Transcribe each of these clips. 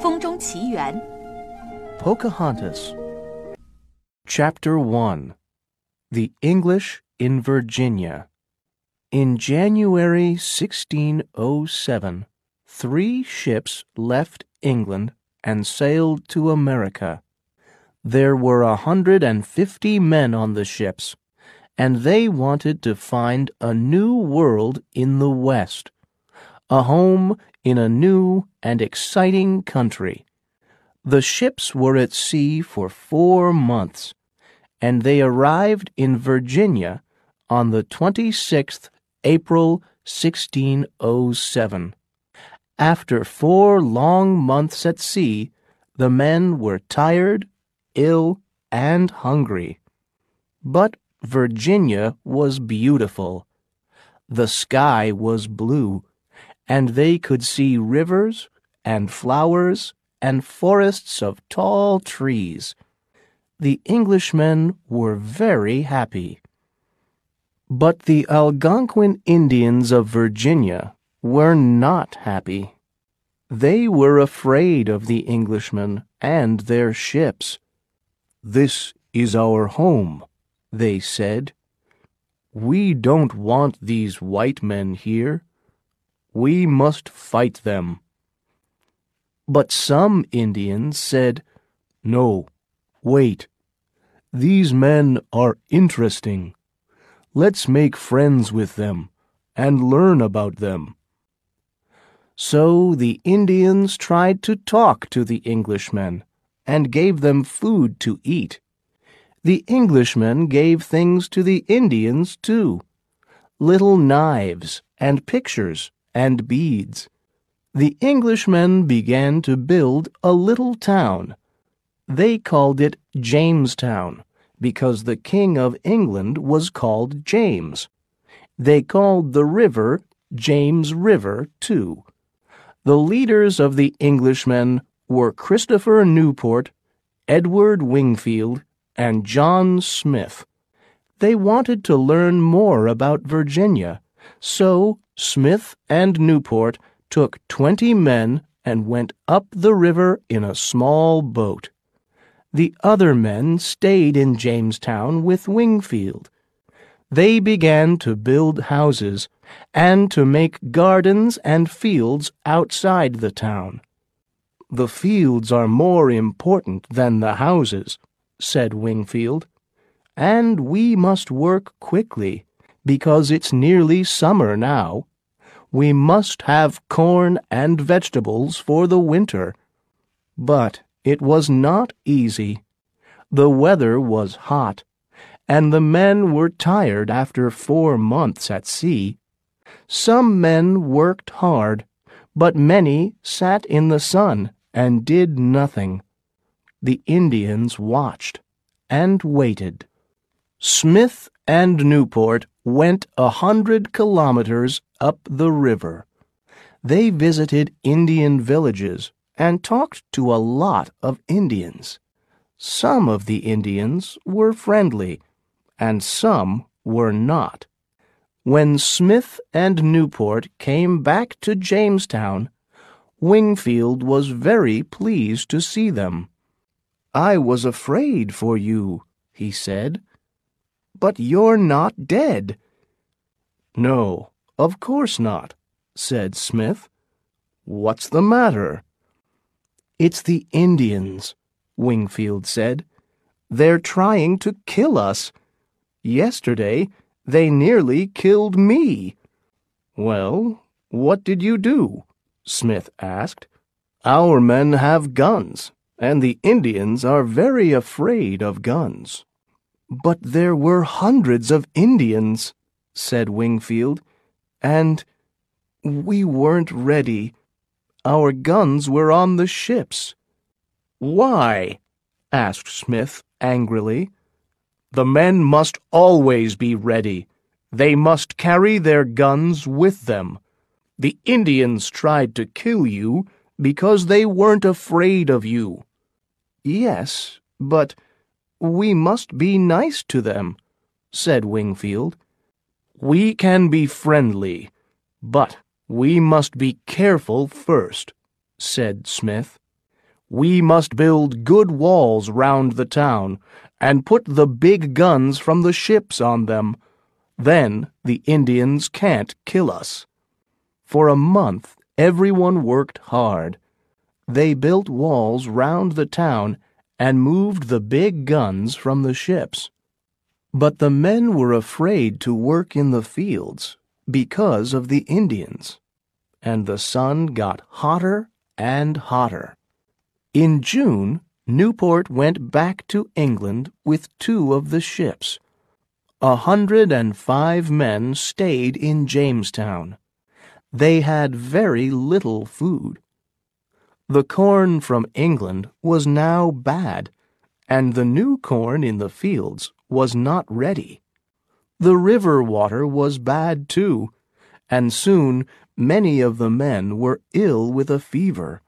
风中奇缘》 Pocahontas. Chapter 1 The English in Virginia. In January 1607, three ships left England and sailed to America. There were a hundred and fifty men on the ships, and they wanted to find a new world in the West, a home in a new and exciting country. The ships were at sea for four months, and they arrived in Virginia on the 26th April 1607. After four long months at sea, the men were tired, ill, and hungry. But Virginia was beautiful. The sky was blue, and they could see rivers and flowers and forests of tall trees. The Englishmen were very happy. But the Algonquin Indians of Virginia were not happy. They were afraid of the Englishmen and their ships. This is our home, they said. We don't want these white men here. We must fight them. But some Indians said, No, wait. These men are interesting. Let's make friends with them and learn about them. So the Indians tried to talk to the Englishmen and gave them food to eat. The Englishmen gave things to the Indians, too little knives and pictures and beads. The Englishmen began to build a little town. They called it Jamestown because the King of England was called James. They called the river James River, too. The leaders of the Englishmen were Christopher Newport, Edward Wingfield, and John Smith. They wanted to learn more about Virginia, so Smith and Newport took twenty men and went up the river in a small boat. The other men stayed in Jamestown with Wingfield. They began to build houses and to make gardens and fields outside the town. The fields are more important than the houses, said Wingfield, and we must work quickly because it's nearly summer now. We must have corn and vegetables for the winter. But it was not easy. The weather was hot, and the men were tired after four months at sea. Some men worked hard, but many sat in the sun and did nothing. The Indians watched and waited. Smith and Newport went a hundred kilometers up the river. They visited Indian villages and talked to a lot of Indians. Some of the Indians were friendly, and some were not. When Smith and Newport came back to Jamestown, Wingfield was very pleased to see them. I was afraid for you, he said. But you're not dead. No, of course not, said Smith. What's the matter? It's the Indians, Wingfield said. They're trying to kill us. Yesterday, they nearly killed me. Well, what did you do? Smith asked. Our men have guns, and the Indians are very afraid of guns. But there were hundreds of Indians, said Wingfield, and we weren't ready. Our guns were on the ships. Why? asked Smith angrily. The men must always be ready. They must carry their guns with them. The Indians tried to kill you because they weren't afraid of you. Yes, but we must be nice to them, said Wingfield. We can be friendly, but we must be careful first, said Smith. We must build good walls round the town and put the big guns from the ships on them. Then the Indians can't kill us. For a month, everyone worked hard. They built walls round the town and moved the big guns from the ships. But the men were afraid to work in the fields because of the Indians, and the sun got hotter and hotter. In June, Newport went back to England with two of the ships. A hundred and five men stayed in Jamestown. They had very little food. The corn from England was now bad, and the new corn in the fields was not ready. The river water was bad too, and soon many of the men were ill with a fever.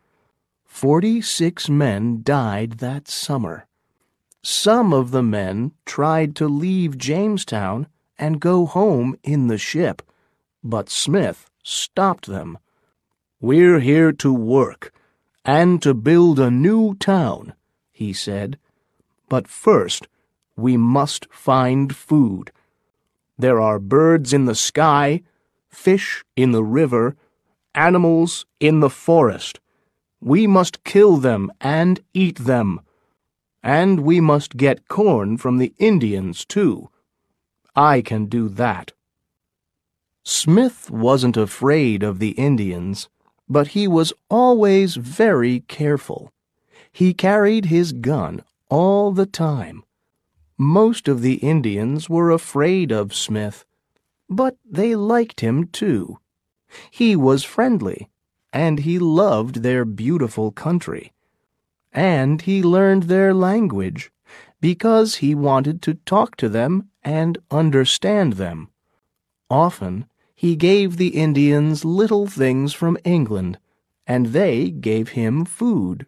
Forty six men died that summer. Some of the men tried to leave Jamestown and go home in the ship, but Smith stopped them. We're here to work and to build a new town, he said. But first, we must find food. There are birds in the sky, fish in the river, animals in the forest. We must kill them and eat them. And we must get corn from the Indians, too. I can do that. Smith wasn't afraid of the Indians, but he was always very careful. He carried his gun all the time. Most of the Indians were afraid of Smith, but they liked him too. He was friendly, and he loved their beautiful country. And he learned their language, because he wanted to talk to them and understand them. Often he gave the Indians little things from England, and they gave him food.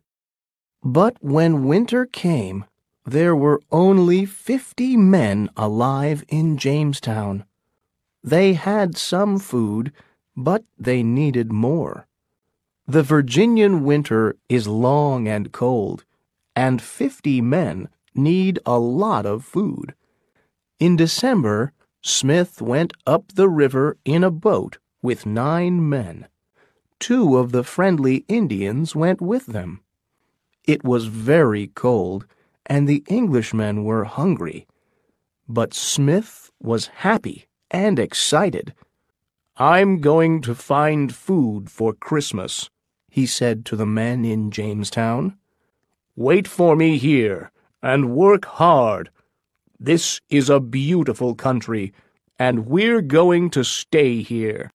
But when winter came, there were only fifty men alive in Jamestown. They had some food, but they needed more. The Virginian winter is long and cold, and fifty men need a lot of food. In December, Smith went up the river in a boat with nine men. Two of the friendly Indians went with them. It was very cold, and the Englishmen were hungry. But Smith was happy and excited. I'm going to find food for Christmas, he said to the men in Jamestown. Wait for me here and work hard. This is a beautiful country, and we're going to stay here.